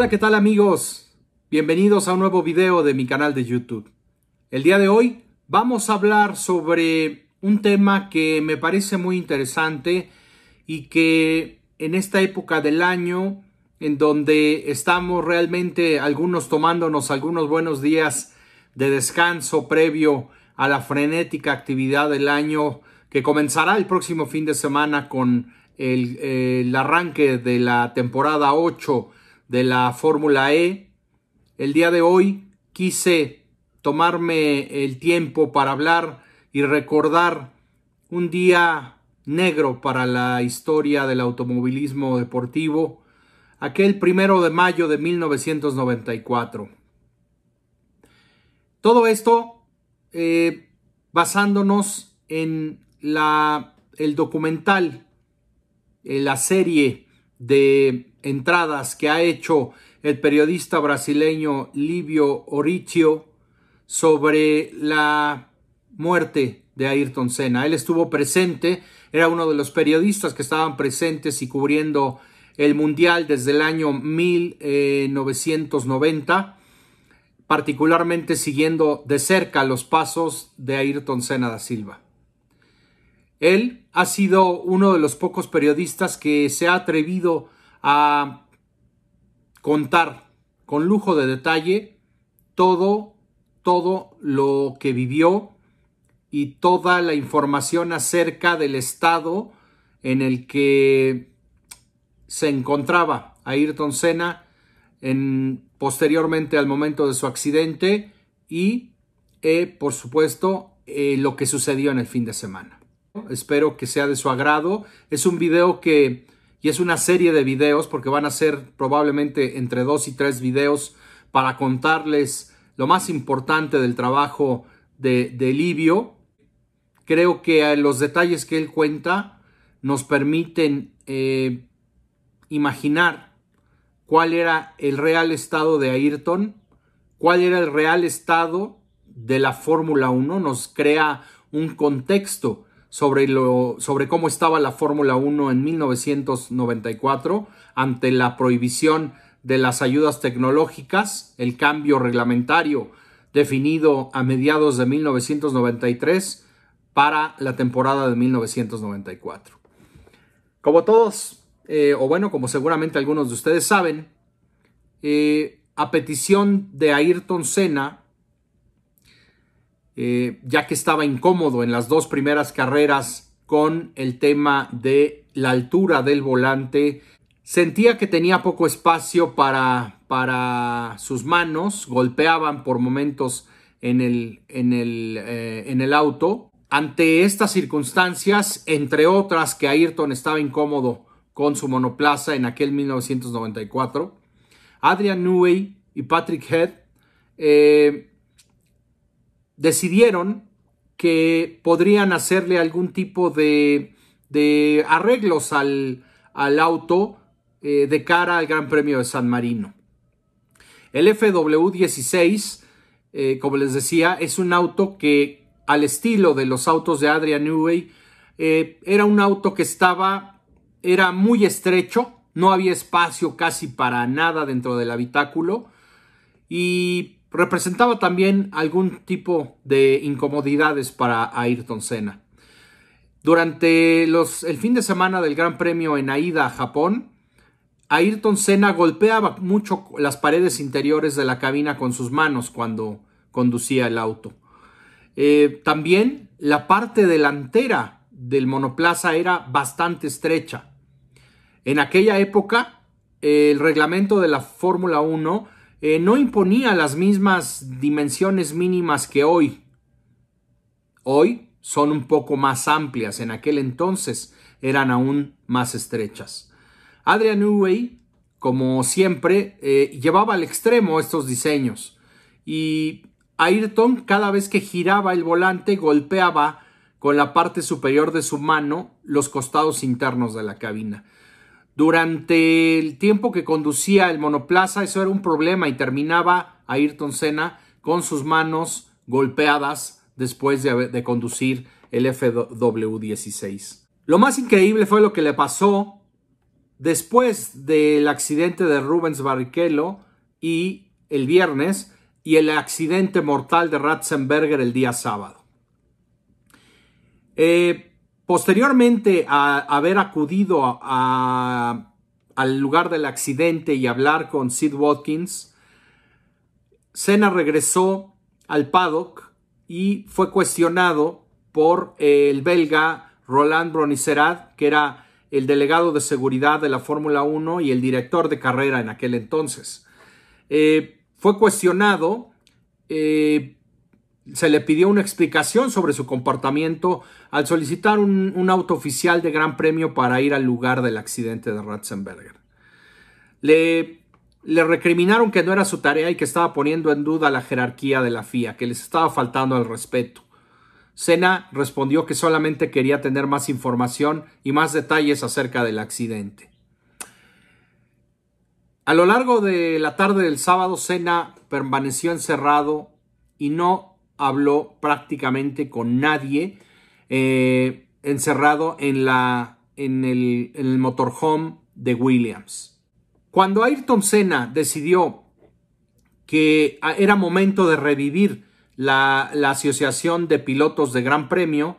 Hola, ¿qué tal amigos? Bienvenidos a un nuevo video de mi canal de YouTube. El día de hoy vamos a hablar sobre un tema que me parece muy interesante y que en esta época del año en donde estamos realmente algunos tomándonos algunos buenos días de descanso previo a la frenética actividad del año que comenzará el próximo fin de semana con el, el arranque de la temporada 8 de la Fórmula E. El día de hoy quise tomarme el tiempo para hablar y recordar un día negro para la historia del automovilismo deportivo, aquel primero de mayo de 1994. Todo esto eh, basándonos en la, el documental, en la serie de entradas que ha hecho el periodista brasileño Livio Oricio sobre la muerte de Ayrton Senna. Él estuvo presente, era uno de los periodistas que estaban presentes y cubriendo el Mundial desde el año 1990, particularmente siguiendo de cerca los pasos de Ayrton Senna da Silva. Él ha sido uno de los pocos periodistas que se ha atrevido a contar con lujo de detalle todo, todo lo que vivió y toda la información acerca del estado en el que se encontraba Ayrton Senna en, posteriormente al momento de su accidente y, eh, por supuesto, eh, lo que sucedió en el fin de semana. Espero que sea de su agrado. Es un video que y es una serie de videos porque van a ser probablemente entre dos y tres videos para contarles lo más importante del trabajo de, de Livio. Creo que los detalles que él cuenta nos permiten eh, imaginar cuál era el real estado de Ayrton, cuál era el real estado de la Fórmula 1, nos crea un contexto sobre, lo, sobre cómo estaba la Fórmula 1 en 1994 ante la prohibición de las ayudas tecnológicas, el cambio reglamentario definido a mediados de 1993 para la temporada de 1994. Como todos, eh, o bueno, como seguramente algunos de ustedes saben, eh, a petición de Ayrton Senna, eh, ya que estaba incómodo en las dos primeras carreras con el tema de la altura del volante. Sentía que tenía poco espacio para, para sus manos, golpeaban por momentos en el, en el, eh, en el auto. Ante estas circunstancias, entre otras que Ayrton estaba incómodo con su monoplaza en aquel 1994, Adrian Newey y Patrick Head eh, decidieron que podrían hacerle algún tipo de, de arreglos al, al auto eh, de cara al Gran Premio de San Marino. El FW16, eh, como les decía, es un auto que al estilo de los autos de Adrian Newey, eh, era un auto que estaba, era muy estrecho, no había espacio casi para nada dentro del habitáculo y representaba también algún tipo de incomodidades para Ayrton Senna. Durante los, el fin de semana del Gran Premio en Aida, Japón, Ayrton Senna golpeaba mucho las paredes interiores de la cabina con sus manos cuando conducía el auto. Eh, también la parte delantera del monoplaza era bastante estrecha. En aquella época, el reglamento de la Fórmula 1 eh, no imponía las mismas dimensiones mínimas que hoy. Hoy son un poco más amplias, en aquel entonces eran aún más estrechas. Adrian Newey, como siempre, eh, llevaba al extremo estos diseños y Ayrton cada vez que giraba el volante golpeaba con la parte superior de su mano los costados internos de la cabina. Durante el tiempo que conducía el monoplaza, eso era un problema y terminaba Ayrton Senna con sus manos golpeadas después de, conducir el FW16. Lo más increíble fue lo que le pasó después del accidente de Rubens Barrichello y el viernes y el accidente mortal de Ratzenberger el día sábado. Eh, posteriormente a haber acudido al lugar del accidente y hablar con Sid Watkins, Senna regresó al paddock y fue cuestionado por el belga Roland Bronicerat, que era el delegado de seguridad de la Fórmula 1 y el director de carrera en aquel entonces. Eh, fue cuestionado, eh, se le pidió una explicación sobre su comportamiento al solicitar un, auto oficial de Gran Premio para ir al lugar del accidente de Ratzenberger. Le, le recriminaron que no era su tarea y que estaba poniendo en duda la jerarquía de la FIA, que les estaba faltando al respeto. Senna respondió que solamente quería tener más información y más detalles acerca del accidente. A lo largo de la tarde del sábado, Senna permaneció encerrado y no habló prácticamente con nadie eh, encerrado en, la, en, el, motorhome de Williams. Cuando Ayrton Senna decidió que era momento de revivir la, Asociación de Pilotos de Gran Premio,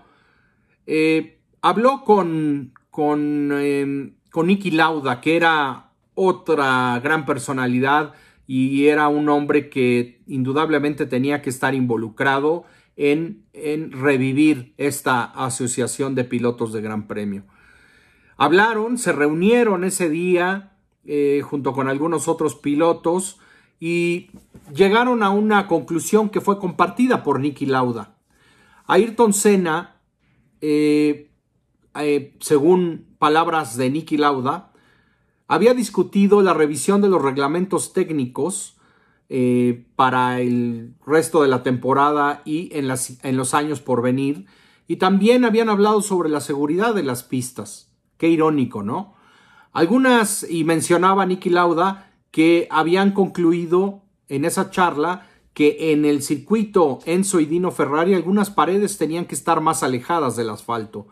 eh, habló con, con, em, con Nicky Lauda, que era otra gran personalidad y era un hombre que indudablemente tenía que estar involucrado en, en, revivir esta asociación de pilotos de Gran Premio. Hablaron, se reunieron ese día eh, junto con algunos otros pilotos y llegaron a una conclusión que fue compartida por Nicky Lauda. Ayrton Senna, eh, eh, según palabras de Nicky Lauda, había discutido la revisión de los reglamentos técnicos eh, para el resto de la temporada y en, en los años por venir, y también habían hablado sobre la seguridad de las pistas. Qué irónico, ¿no? Algunas, y mencionaba Nicky Lauda, que habían concluido en esa charla que en el circuito Enzo y Dino Ferrari algunas paredes tenían que estar más alejadas del asfalto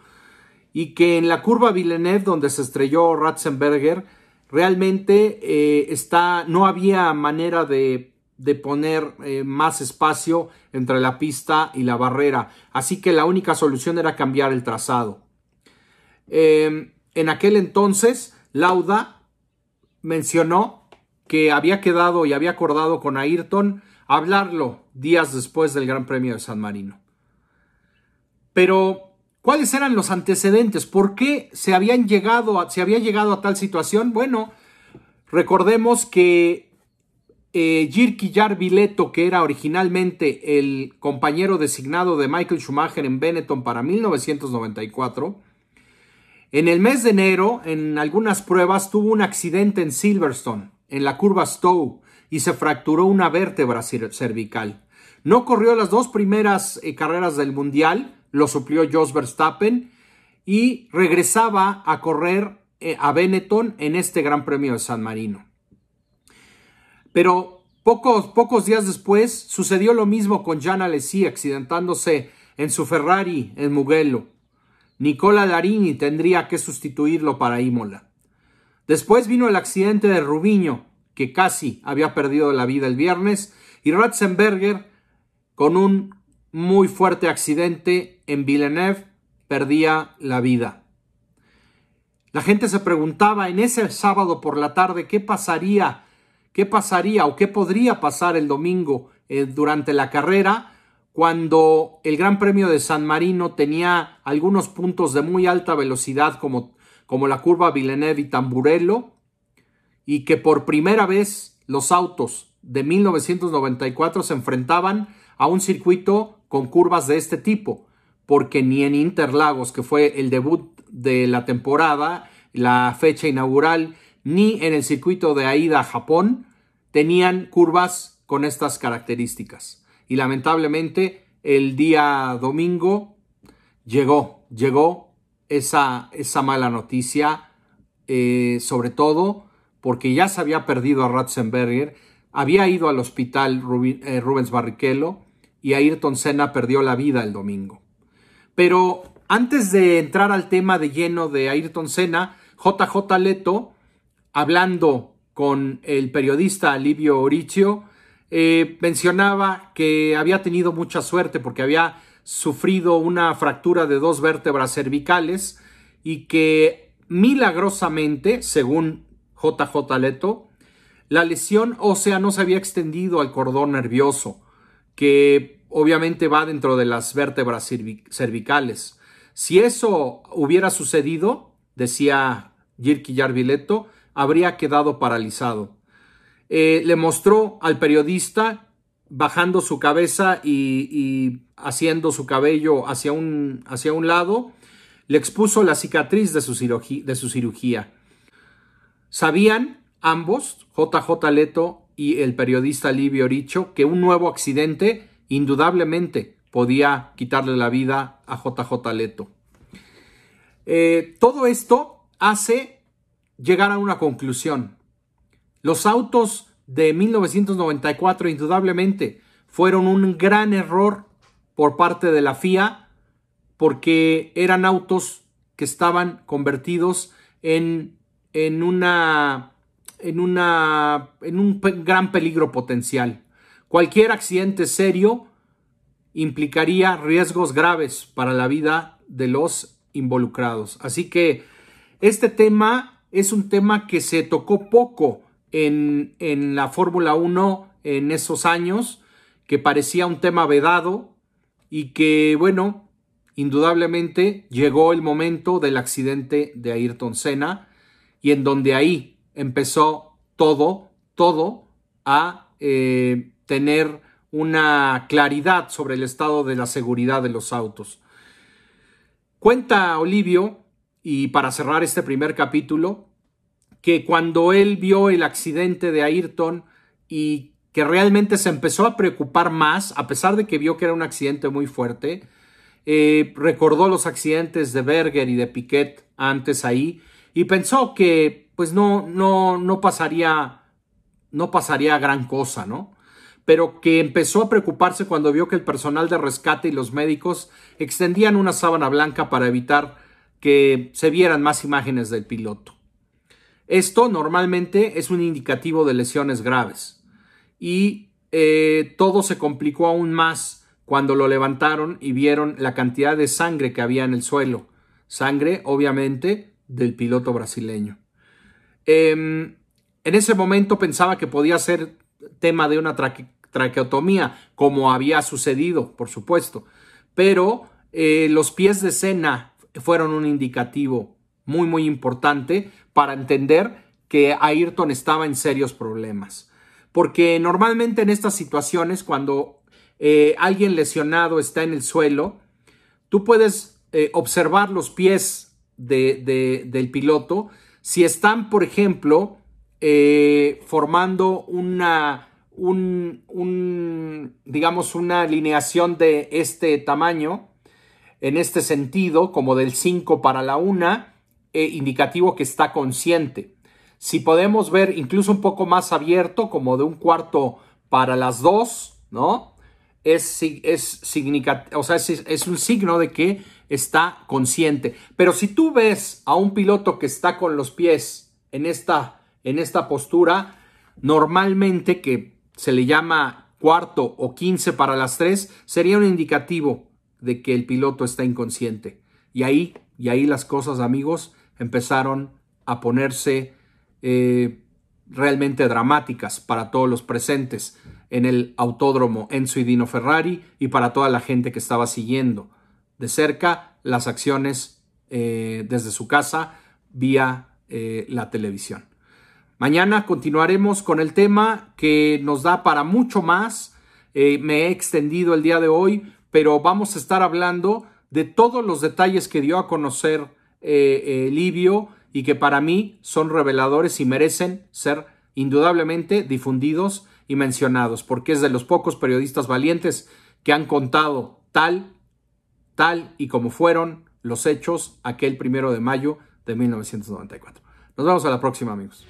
y que en la curva Villeneuve donde se estrelló Ratzenberger realmente eh, está, no había manera de, de poner eh, más espacio entre la pista y la barrera, así que la única solución era cambiar el trazado. Em, en aquel entonces, Lauda mencionó que había quedado y había acordado con Ayrton hablarlo días después del Gran Premio de San Marino. Pero, ¿cuáles eran los antecedentes? ¿Por qué se, habían llegado a, se había llegado a tal situación? Bueno, recordemos que eh, Jirki Vileto, que era originalmente el compañero designado de Michael Schumacher en Benetton para 1994, en el mes de enero, en algunas pruebas, tuvo un accidente en Silverstone en la curva Stowe y se fracturó una vértebra cervical. No corrió las dos primeras eh, carreras del Mundial, lo suplió Jos Verstappen y regresaba a correr eh, a Benetton en este Gran Premio de San Marino. Pero pocos, pocos días después sucedió lo mismo con Jan Alesi accidentándose en su Ferrari en Mugello. Nicola Darini tendría que sustituirlo para Imola. Después vino el accidente de Rubiño, que casi había perdido la vida el viernes, y Ratzenberger, con un muy fuerte accidente en Villeneuve, perdía la vida. La gente se preguntaba en ese sábado por la tarde qué pasaría, qué pasaría o qué podría pasar el domingo eh, durante la carrera cuando el Gran Premio de San Marino tenía algunos puntos de muy alta velocidad como como la curva Villeneuve y Tamburello, y que por primera vez los autos de 1994 se enfrentaban a un circuito con curvas de este tipo, porque ni en Interlagos, que fue el debut de la temporada, la fecha inaugural, ni en el circuito de Aida, Japón, tenían curvas con estas características. Y lamentablemente el día domingo llegó, llegó esa, esa mala noticia, eh, sobre todo porque ya se había perdido a Ratzenberger, había ido al hospital eh, Rubens Barrichello y Ayrton Senna perdió la vida el domingo. Pero antes de entrar al tema de lleno de Ayrton Senna, JJ Leto hablando con el periodista Livio Oricio, eh, mencionaba que había tenido mucha suerte porque había sufrido una fractura de dos vértebras cervicales y que milagrosamente, según JJ Leto, la lesión ósea no se había extendido al cordón nervioso, que obviamente va dentro de las vértebras cervicales. Si eso hubiera sucedido, decía Jirki Yarvileto, habría quedado paralizado. Eh, le mostró al periodista bajando su cabeza y, haciendo su cabello hacia un, hacia un, lado, le expuso la cicatriz de su, de su cirugía. Sabían ambos, JJ Leto y el periodista Livio Richo, que un nuevo accidente indudablemente podía quitarle la vida a JJ Leto. Eh, todo esto hace llegar a una conclusión. Los autos de 1994 indudablemente fueron un gran error por parte de la FIA porque eran autos que estaban convertidos en, en una en, una, en un gran peligro potencial. Cualquier accidente serio implicaría riesgos graves para la vida de los involucrados. Así que este tema es un tema que se tocó poco en, en la Fórmula 1 en esos años, que parecía un tema vedado y que, bueno, indudablemente llegó el momento del accidente de Ayrton Senna y en donde ahí empezó todo, todo a eh, tener una claridad sobre el estado de la seguridad de los autos. Cuenta Olivio, y para cerrar este primer capítulo, que cuando él vio el accidente de Ayrton y que realmente se empezó a preocupar más, a pesar de que vio que era un accidente muy fuerte, eh, recordó los accidentes de Berger y de Piquet antes ahí y pensó que pues no, no, no pasaría, no pasaría gran cosa, ¿no? Pero que empezó a preocuparse cuando vio que el personal de rescate y los médicos extendían una sábana blanca para evitar que se vieran más imágenes del piloto. Esto normalmente es un indicativo de lesiones graves y eh, todo se complicó aún más cuando lo levantaron y vieron la cantidad de sangre que había en el suelo. Sangre, obviamente, del piloto brasileño. Em, en ese momento pensaba que podía ser tema de una traqueotomía, como había sucedido, por supuesto. Pero eh, los pies de Senna fueron un indicativo muy, muy importante para entender que Ayrton estaba en serios problemas. Porque normalmente en estas situaciones, cuando eh, alguien lesionado está en el suelo, tú puedes eh, observar los pies del piloto si están, por ejemplo, eh, formando una, un, digamos, una alineación de este tamaño, en este sentido, como del 5 para la 1, eh, indicativo que está consciente. Si podemos ver incluso un poco más abierto, como de un cuarto para las 2, ¿no? Es, es, o sea, es un signo de que está consciente. Pero si tú ves a un piloto que está con los pies en esta, en esta postura, normalmente que se le llama cuarto o quince para las tres, sería un indicativo de que el piloto está inconsciente. Y ahí, y ahí las cosas, amigos, empezaron a ponerse eh, realmente dramáticas para todos los presentes en el autódromo Enzo y Dino Ferrari y para toda la gente que estaba siguiendo de cerca las acciones eh, desde su casa vía eh, la televisión. Mañana continuaremos con el tema que nos da para mucho más. Eh, me he extendido el día de hoy, pero vamos a estar hablando de todos los detalles que dio a conocer Livio y que para mí son reveladores y merecen ser indudablemente difundidos y mencionados, porque es de los pocos periodistas valientes que han contado tal tal y como fueron los hechos aquel primero de mayo de 1994. Nos vemos a la próxima, amigos.